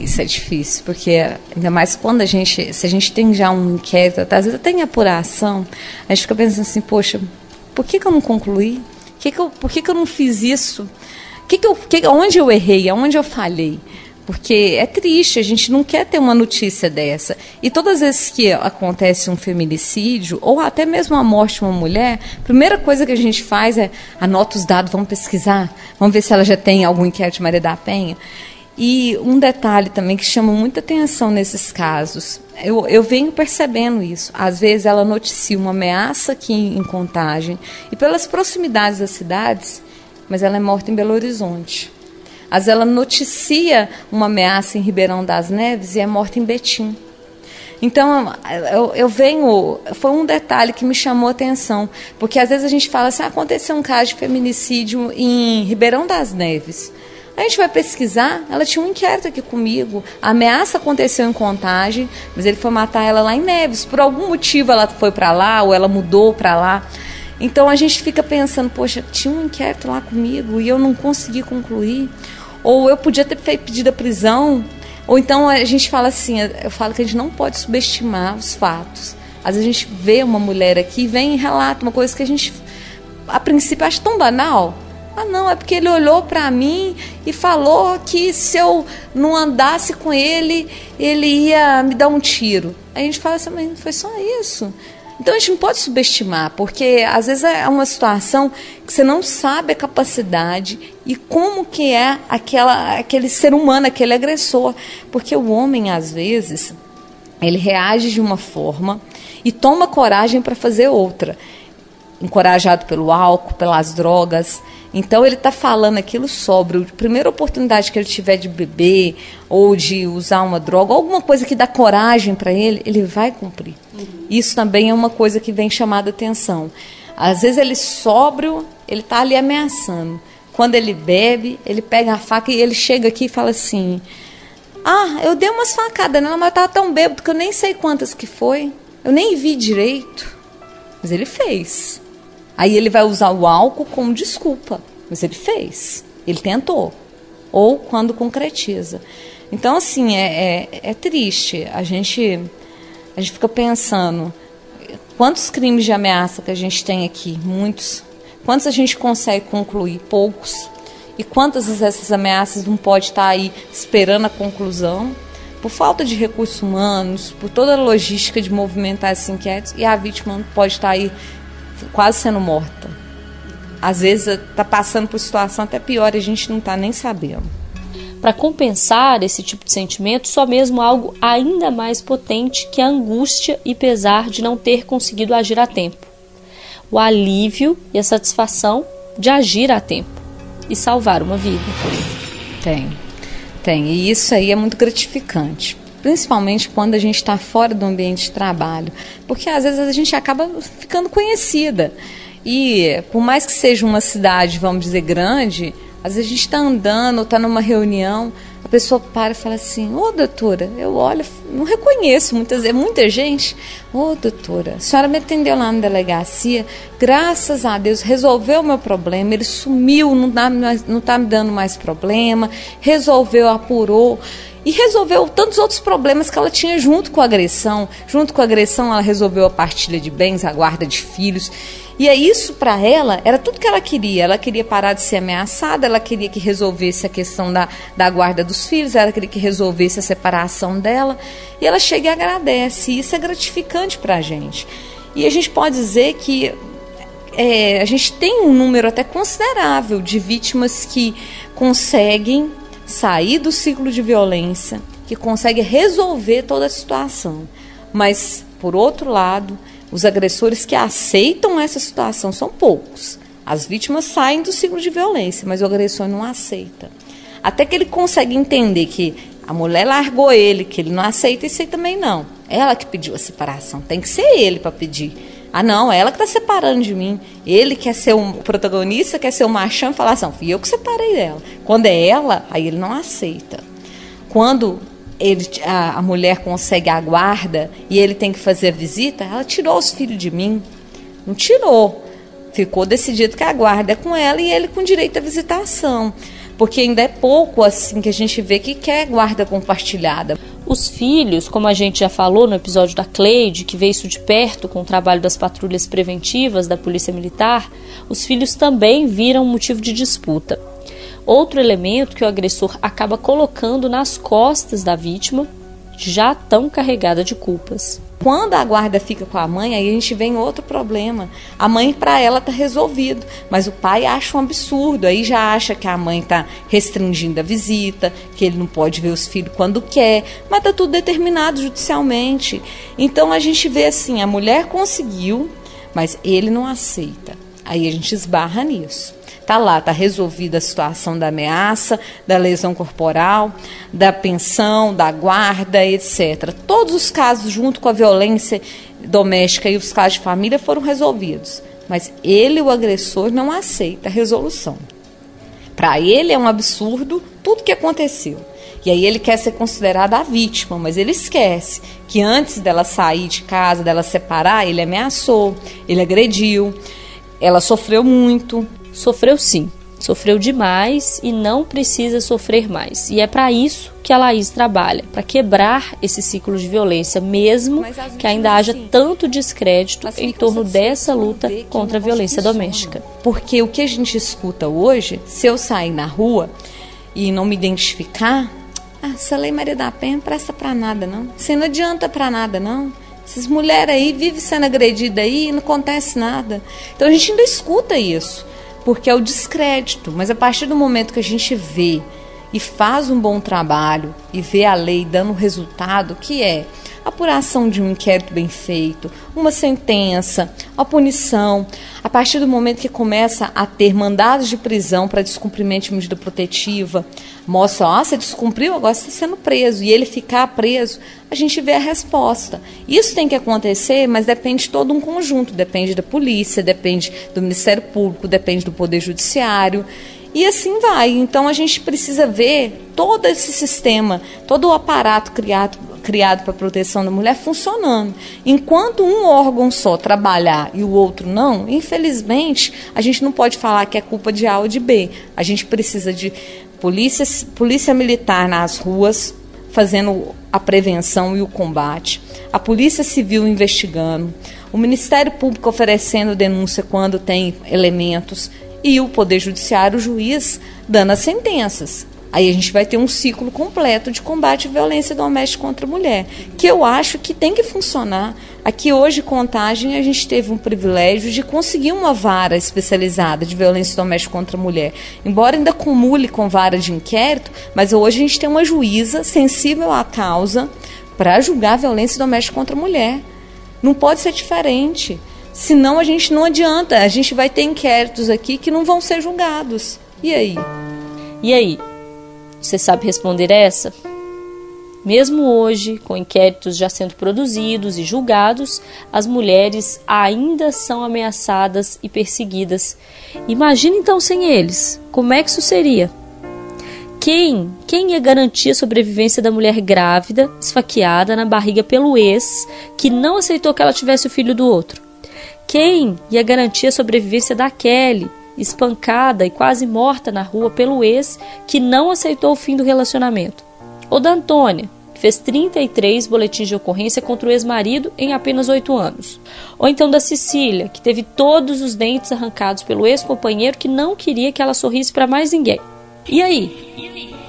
isso é difícil, porque ainda mais quando a gente, se a gente tem já um inquérito, às vezes tem apuração, a gente fica pensando assim, poxa, por que, que eu não concluí? Que que eu, por que, que eu não fiz isso? Que que eu, que, onde eu errei? Aonde eu falhei? Porque é triste, a gente não quer ter uma notícia dessa. E todas as vezes que acontece um feminicídio, ou até mesmo a morte de uma mulher, a primeira coisa que a gente faz é anota os dados, vamos pesquisar, vamos ver se ela já tem algum inquérito de Maria da Penha. E um detalhe também que chama muita atenção nesses casos, eu, eu venho percebendo isso. Às vezes ela noticia uma ameaça aqui em, em Contagem, e pelas proximidades das cidades, mas ela é morta em Belo Horizonte. Vezes ela noticia uma ameaça em Ribeirão das Neves e é morta em Betim. Então, eu, eu, venho. Foi um detalhe que me chamou a atenção. Porque às vezes a gente fala assim: ah, aconteceu um caso de feminicídio em Ribeirão das Neves. A gente vai pesquisar, ela tinha um inquérito aqui comigo. A ameaça aconteceu em Contagem, mas ele foi matar ela lá em Neves. Por algum motivo ela foi para lá ou ela mudou para lá. Então a gente fica pensando, poxa, tinha um inquérito lá comigo e eu não consegui concluir. Ou eu podia ter pedido a prisão. Ou então a gente fala assim, eu falo que a gente não pode subestimar os fatos. Às vezes a gente vê uma mulher aqui vem e relata uma coisa que a gente, a princípio, acha tão banal. Ah, não, é porque ele olhou para mim e falou que se eu não andasse com ele, ele ia me dar um tiro. Aí a gente fala assim, mas foi só isso. Então a gente não pode subestimar, porque às vezes é uma situação que você não sabe a capacidade e como que é aquela, aquele ser humano, aquele agressor. Porque o homem, às vezes, ele reage de uma forma e toma coragem para fazer outra. Encorajado pelo álcool, pelas drogas. Então ele está falando aquilo sobre a primeira oportunidade que ele tiver de beber ou de usar uma droga, alguma coisa que dá coragem para ele, ele vai cumprir. Uhum. Isso também é uma coisa que vem chamada atenção. Às vezes ele sóbrio, ele está ali ameaçando. Quando ele bebe, ele pega a faca e ele chega aqui e fala assim: Ah, eu dei umas facadas nela, mas estava tão bêbado que eu nem sei quantas que foi. Eu nem vi direito. Mas ele fez. Aí ele vai usar o álcool como desculpa, mas ele fez, ele tentou. Ou quando concretiza. Então, assim, é, é, é triste. A gente, a gente fica pensando quantos crimes de ameaça que a gente tem aqui? Muitos. Quantos a gente consegue concluir? Poucos. E quantas dessas ameaças não pode estar aí esperando a conclusão? Por falta de recursos humanos, por toda a logística de movimentar esses inquéritos, e a vítima não pode estar aí quase sendo morta. Às vezes está passando por situação até pior e a gente não está nem sabendo. Para compensar esse tipo de sentimento, só mesmo algo ainda mais potente que a angústia e pesar de não ter conseguido agir a tempo. O alívio e a satisfação de agir a tempo e salvar uma vida. Tem, tem. E isso aí é muito gratificante principalmente quando a gente está fora do ambiente de trabalho, porque às vezes a gente acaba ficando conhecida. E por mais que seja uma cidade, vamos dizer, grande, às vezes a gente está andando, está numa reunião, a pessoa para e fala assim: Ô doutora, eu olho, não reconheço muitas vezes, muita gente. Ô doutora, a senhora me atendeu lá na delegacia, graças a Deus resolveu o meu problema, ele sumiu, não está não tá me dando mais problema, resolveu, apurou e resolveu tantos outros problemas que ela tinha junto com a agressão. Junto com a agressão, ela resolveu a partilha de bens, a guarda de filhos. E é isso para ela, era tudo que ela queria. Ela queria parar de ser ameaçada, ela queria que resolvesse a questão da, da guarda dos filhos, ela queria que resolvesse a separação dela. E ela chega e agradece. E isso é gratificante para a gente. E a gente pode dizer que é, a gente tem um número até considerável de vítimas que conseguem sair do ciclo de violência, que consegue resolver toda a situação. Mas, por outro lado, os agressores que aceitam essa situação são poucos. As vítimas saem do ciclo de violência, mas o agressor não aceita. Até que ele consegue entender que a mulher largou ele, que ele não aceita, isso aí também não. Ela que pediu a separação, tem que ser ele para pedir. Ah, não, ela que está separando de mim. Ele quer ser o protagonista, quer ser o machão e falar assim, fui eu que separei dela. Quando é ela, aí ele não aceita. Quando ele, a, a mulher consegue a guarda e ele tem que fazer a visita, ela tirou os filhos de mim. Não tirou. Ficou decidido que a guarda é com ela e ele com direito à visitação. Porque ainda é pouco assim que a gente vê que quer guarda compartilhada. Os filhos, como a gente já falou no episódio da Cleide, que vê isso de perto com o trabalho das patrulhas preventivas da Polícia Militar, os filhos também viram motivo de disputa. Outro elemento que o agressor acaba colocando nas costas da vítima, já tão carregada de culpas. Quando a guarda fica com a mãe, aí a gente vem outro problema. A mãe, para ela, tá resolvido, mas o pai acha um absurdo. Aí já acha que a mãe tá restringindo a visita, que ele não pode ver os filhos quando quer, mas tá tudo determinado judicialmente. Então a gente vê assim: a mulher conseguiu, mas ele não aceita. Aí a gente esbarra nisso. Tá lá, tá resolvida a situação da ameaça, da lesão corporal, da pensão, da guarda, etc. Todos os casos junto com a violência doméstica e os casos de família foram resolvidos, mas ele, o agressor, não aceita a resolução. Para ele é um absurdo tudo que aconteceu. E aí ele quer ser considerado a vítima, mas ele esquece que antes dela sair de casa, dela separar, ele ameaçou, ele agrediu, ela sofreu muito. Sofreu sim, sofreu demais e não precisa sofrer mais. E é para isso que a Laís trabalha, para quebrar esse ciclo de violência, mesmo que ainda haja assim, tanto descrédito em torno dessa luta contra a violência doméstica. Porque o que a gente escuta hoje, se eu sair na rua e não me identificar, ah, essa lei Maria da Penha não presta para nada não. Você não adianta para nada não. Essas mulheres aí vivem sendo agredidas aí e não acontece nada. Então a gente ainda escuta isso porque é o descrédito. Mas a partir do momento que a gente vê e faz um bom trabalho e vê a lei dando resultado, que é apuração de um inquérito bem feito, uma sentença, a punição. A partir do momento que começa a ter mandados de prisão para descumprimento de medida protetiva, mostra, ah, você descumpriu, agora você está sendo preso, e ele ficar preso, a gente vê a resposta. Isso tem que acontecer, mas depende de todo um conjunto, depende da polícia, depende do Ministério Público, depende do Poder Judiciário. E assim vai. Então a gente precisa ver todo esse sistema, todo o aparato criado criado para a proteção da mulher funcionando. Enquanto um órgão só trabalhar e o outro não, infelizmente, a gente não pode falar que é culpa de A ou de B. A gente precisa de polícia, polícia militar nas ruas, fazendo a prevenção e o combate, a Polícia Civil investigando, o Ministério Público oferecendo denúncia quando tem elementos e o Poder Judiciário, o juiz, dando as sentenças. Aí a gente vai ter um ciclo completo de combate à violência doméstica contra a mulher, que eu acho que tem que funcionar. Aqui hoje, Contagem, a gente teve um privilégio de conseguir uma vara especializada de violência doméstica contra a mulher. Embora ainda acumule com vara de inquérito, mas hoje a gente tem uma juíza sensível à causa para julgar violência doméstica contra a mulher. Não pode ser diferente. Senão a gente não adianta. A gente vai ter inquéritos aqui que não vão ser julgados. E aí? E aí? Você sabe responder essa? Mesmo hoje, com inquéritos já sendo produzidos e julgados, as mulheres ainda são ameaçadas e perseguidas. Imagina então sem eles, como é que isso seria? Quem? Quem ia garantir a sobrevivência da mulher grávida, esfaqueada na barriga pelo ex, que não aceitou que ela tivesse o filho do outro? Quem ia garantir a sobrevivência da Kelly, espancada e quase morta na rua pelo ex que não aceitou o fim do relacionamento. Ou da Antônia, que fez 33 boletins de ocorrência contra o ex-marido em apenas 8 anos. Ou então da Cecília, que teve todos os dentes arrancados pelo ex-companheiro que não queria que ela sorrisse para mais ninguém. E aí?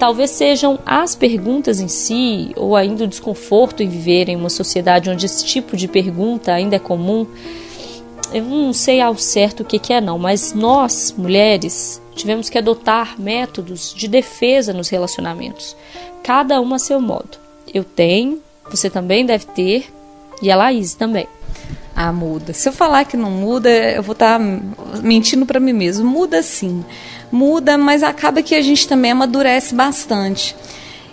Talvez sejam as perguntas em si, ou ainda o desconforto em viver em uma sociedade onde esse tipo de pergunta ainda é comum, eu não sei ao certo o que, é não, mas nós, mulheres, tivemos que adotar métodos de defesa nos relacionamentos, cada uma a seu modo. Eu tenho, você também deve ter, e a Laís também. Ah, muda. Se eu falar que não muda, eu vou estar tá mentindo para mim mesmo. Muda sim. Muda, mas acaba que a gente também amadurece bastante.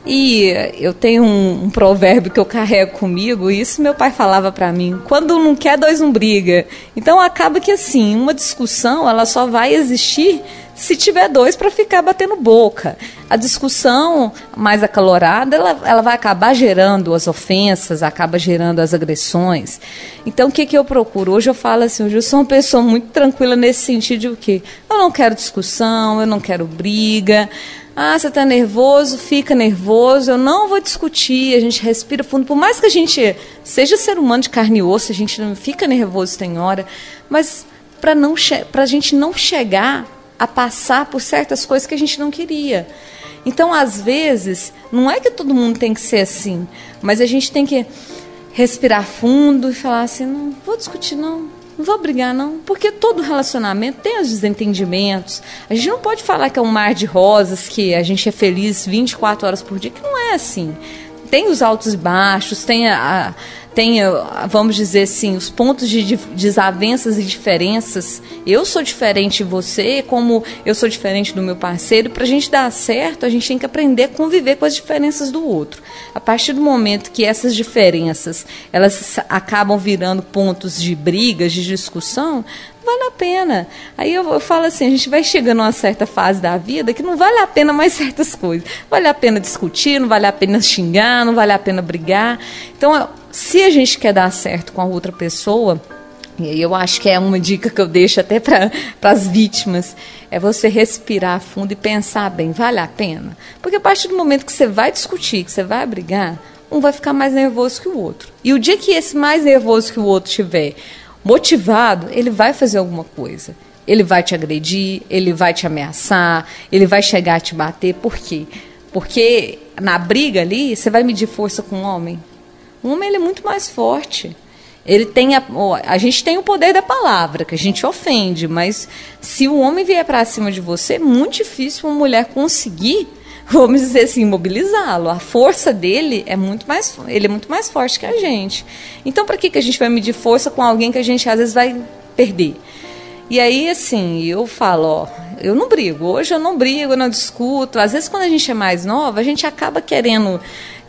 E eu tenho um, um, provérbio que eu carrego comigo, e isso meu pai falava para mim: quando não quer, dois não briga. Então acaba que assim, uma discussão ela só vai existir se tiver dois para ficar batendo boca. A discussão mais acalorada, ela, ela vai acabar gerando as ofensas, acaba gerando as agressões. Então, o que, que eu procuro? Hoje eu falo assim, hoje eu sou uma pessoa muito tranquila nesse sentido de o quê? Eu não quero discussão, eu não quero briga. Ah, você está nervoso, fica nervoso. Eu não vou discutir. A gente respira fundo. Por mais que a gente seja ser humano de carne e osso, a gente não fica nervoso tem hora. Mas para a gente não chegar a passar por certas coisas que a gente não queria. Então, às vezes, não é que todo mundo tem que ser assim, mas a gente tem que respirar fundo e falar assim: não vou discutir, não, não vou brigar, não. Porque todo relacionamento tem os desentendimentos. A gente não pode falar que é um mar de rosas, que a gente é feliz 24 horas por dia, que não é assim. Tem os altos e baixos, tem a, a tem, vamos dizer assim, os pontos de desavenças e diferenças. Eu sou diferente de você, como eu sou diferente do meu parceiro. Para a gente dar certo, a gente tem que aprender a conviver com as diferenças do outro. A partir do momento que essas diferenças elas acabam virando pontos de brigas, de discussão, vale a pena. Aí eu, eu, falo assim, a gente vai chegando a uma certa fase da vida que não vale a pena mais [laughs] certas coisas. Vale a pena discutir, não vale a pena xingar, não vale a pena brigar. Então, se a gente quer dar certo com a outra pessoa, e eu acho que é uma dica que eu deixo até para as vítimas, é você respirar fundo e pensar bem, vale a pena? Porque a partir do momento que você vai discutir, que você vai brigar, um vai ficar mais nervoso que o outro. E o dia que esse mais nervoso que o outro tiver motivado, ele vai fazer alguma coisa. Ele vai te agredir, ele vai te ameaçar, ele vai chegar a te bater. Por quê? Porque na briga ali, você vai medir força com o homem. O homem ele é muito mais forte. Ele tem a, a gente tem o poder da palavra, que a gente ofende, mas se o homem vier para cima de você, é muito difícil uma mulher conseguir [laughs] vamos dizer assim, mobilizá-lo. A força dele é muito mais, ele é muito mais forte que a gente. Então, para que, que a gente vai medir força com alguém que a gente às vezes vai perder? E aí, assim, eu falo, ó, eu não brigo. Hoje eu não brigo, eu não discuto. Às vezes, quando a gente é mais nova, a gente acaba querendo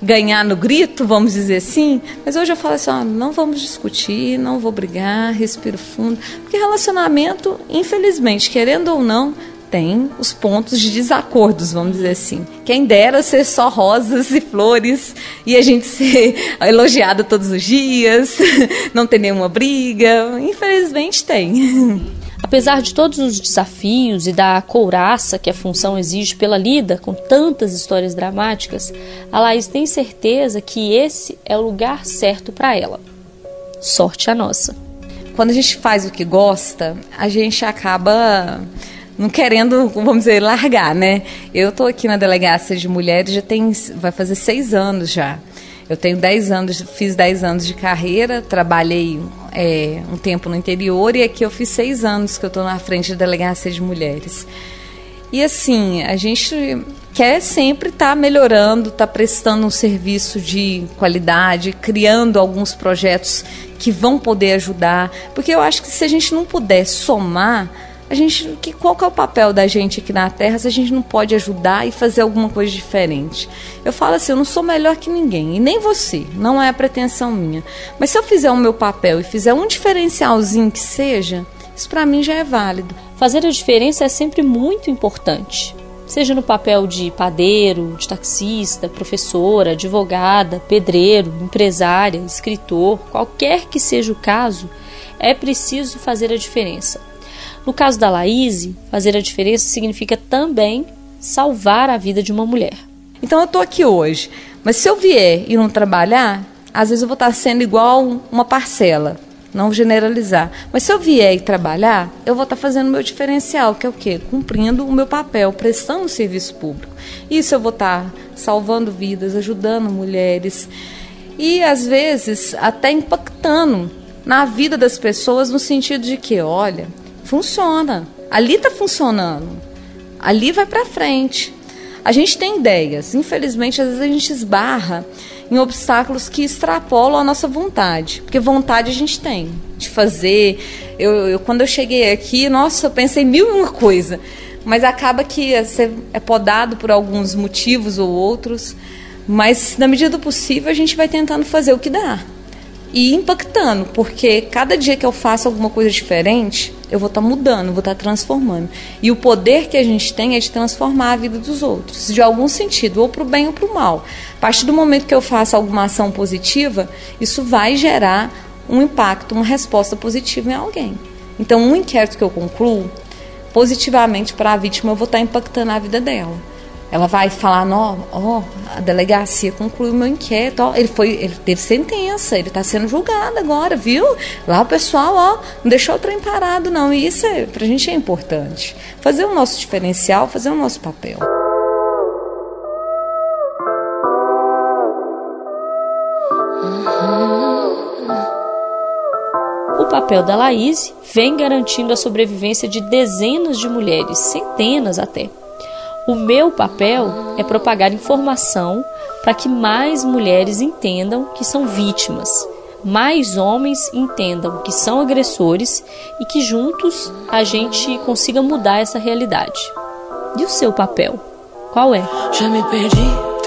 ganhar no grito, vamos dizer assim. Mas hoje eu falo assim, ó, não vamos discutir, não vou brigar, respiro fundo. Porque relacionamento, infelizmente, querendo ou não, tem os pontos de desacordos, vamos dizer assim. Quem dera ser só rosas e flores e a gente ser [laughs] elogiada todos os dias, [laughs] não ter nenhuma briga. Infelizmente tem. [laughs] Apesar de todos os desafios e da couraça que a função exige pela lida com tantas histórias dramáticas, a Laís tem certeza que esse é o lugar certo para ela. Sorte a nossa. Quando a gente faz o que gosta, a gente acaba não querendo, vamos dizer, largar, né? Eu estou aqui na delegacia de mulheres já tem, vai fazer seis anos já. Eu tenho dez anos, fiz dez anos de carreira, trabalhei é, um tempo no interior e aqui eu fiz seis anos que eu estou na frente da delegacia de mulheres. E assim, a gente quer sempre estar tá melhorando, estar tá prestando um serviço de qualidade, criando alguns projetos que vão poder ajudar, porque eu acho que se a gente não puder somar, a gente, que, qual que é o papel da gente aqui na Terra se a gente não pode ajudar e fazer alguma coisa diferente? Eu falo assim, eu não sou melhor que ninguém, e nem você, não é a pretensão minha. Mas se eu fizer o meu papel e fizer um diferencialzinho que seja, isso para mim já é válido. Fazer a diferença é sempre muito importante. Seja no papel de padeiro, de taxista, professora, advogada, pedreiro, empresária, escritor, qualquer que seja o caso, é preciso fazer a diferença. No caso da Laís, fazer a diferença significa também salvar a vida de uma mulher. Então eu estou aqui hoje, mas se eu vier e não trabalhar, às vezes eu vou estar sendo igual uma parcela, não generalizar. Mas se eu vier e trabalhar, eu vou estar fazendo o meu diferencial, que é o quê? Cumprindo o meu papel, prestando serviço público. Isso eu vou estar salvando vidas, ajudando mulheres e às vezes até impactando na vida das pessoas no sentido de que, olha, Funciona. Ali está funcionando. Ali vai para frente. A gente tem ideias. Infelizmente, às vezes a gente esbarra em obstáculos que extrapolam a nossa vontade. Porque vontade a gente tem de fazer. Eu, eu quando eu cheguei aqui, nossa, eu pensei mil e uma coisa. Mas acaba que você é podado por alguns motivos ou outros. Mas, na medida do possível, a gente vai tentando fazer o que dá. E impactando, porque cada dia que eu faço alguma coisa diferente, eu vou estar tá mudando, vou estar tá transformando. E o poder que a gente tem é de transformar a vida dos outros, de algum sentido, ou para o bem ou para o mal. A partir do momento que eu faço alguma ação positiva, isso vai gerar um impacto, uma resposta positiva em alguém. Então, um inquérito que eu concluo, positivamente para a vítima, eu vou estar tá impactando a vida dela. Ela vai falar, ó, oh, a delegacia concluiu meu inquérito, ó, ele foi, ele teve sentença, ele está sendo julgado agora, viu? Lá o pessoal, ó, não deixou o trem parado, não. E isso é, pra gente é importante. Fazer o nosso diferencial, fazer o nosso papel. O papel da Laís vem garantindo a sobrevivência de dezenas de mulheres, centenas até. O meu papel é propagar informação para que mais mulheres entendam que são vítimas, mais homens entendam que são agressores e que juntos a gente consiga mudar essa realidade. E o seu papel? Qual é? Já me perdi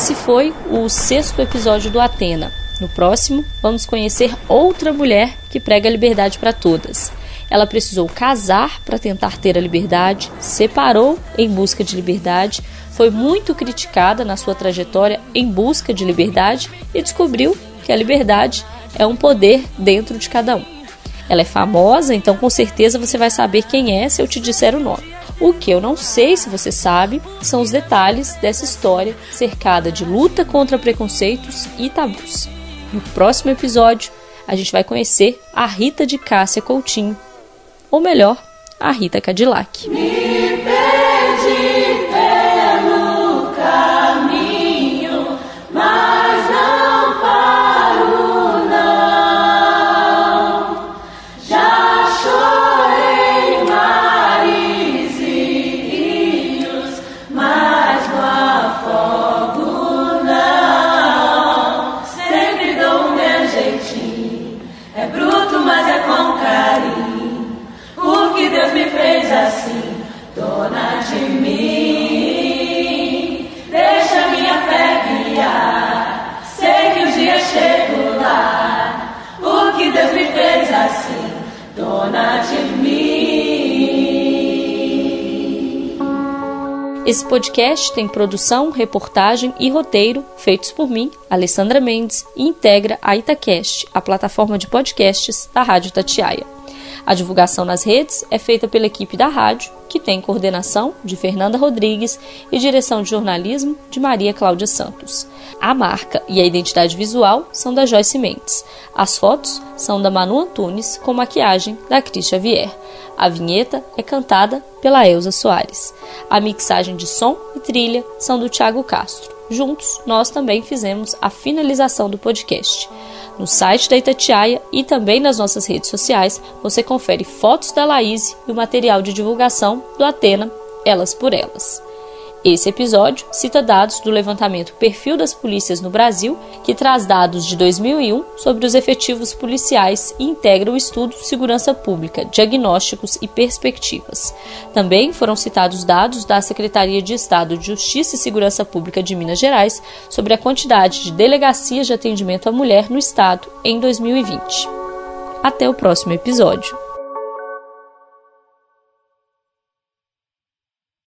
Esse foi o sexto episódio do Atena. No próximo, vamos conhecer outra mulher que prega a liberdade para todas. Ela precisou casar para tentar ter a liberdade, separou em busca de liberdade, foi muito criticada na sua trajetória em busca de liberdade e descobriu que a liberdade é um poder dentro de cada um. Ela é famosa, então com certeza você vai saber quem é se eu te disser o nome. O que eu não sei se você sabe são os detalhes dessa história cercada de luta contra preconceitos e tabus. No próximo episódio, a gente vai conhecer a Rita de Cássia Coutinho, ou melhor, a Rita Cadillac. Podcast tem produção, reportagem e roteiro feitos por mim, Alessandra Mendes, e integra a Itacast, a plataforma de podcasts da Rádio Tatiaia. A divulgação nas redes é feita pela equipe da rádio, que tem coordenação de Fernanda Rodrigues e direção de jornalismo de Maria Cláudia Santos. A marca e a identidade visual são da Joyce Mendes. As fotos são da Manu Antunes com maquiagem da Cris Xavier. A vinheta é cantada pela Elza Soares. A mixagem de som e trilha são do Thiago Castro. Juntos, nós também fizemos a finalização do podcast. No site da Itatiaia e também nas nossas redes sociais, você confere fotos da Laís e o material de divulgação do Atena Elas por Elas. Esse episódio cita dados do levantamento Perfil das Polícias no Brasil, que traz dados de 2001 sobre os efetivos policiais e integra o estudo Segurança Pública, Diagnósticos e Perspectivas. Também foram citados dados da Secretaria de Estado de Justiça e Segurança Pública de Minas Gerais sobre a quantidade de delegacias de atendimento à mulher no estado em 2020. Até o próximo episódio.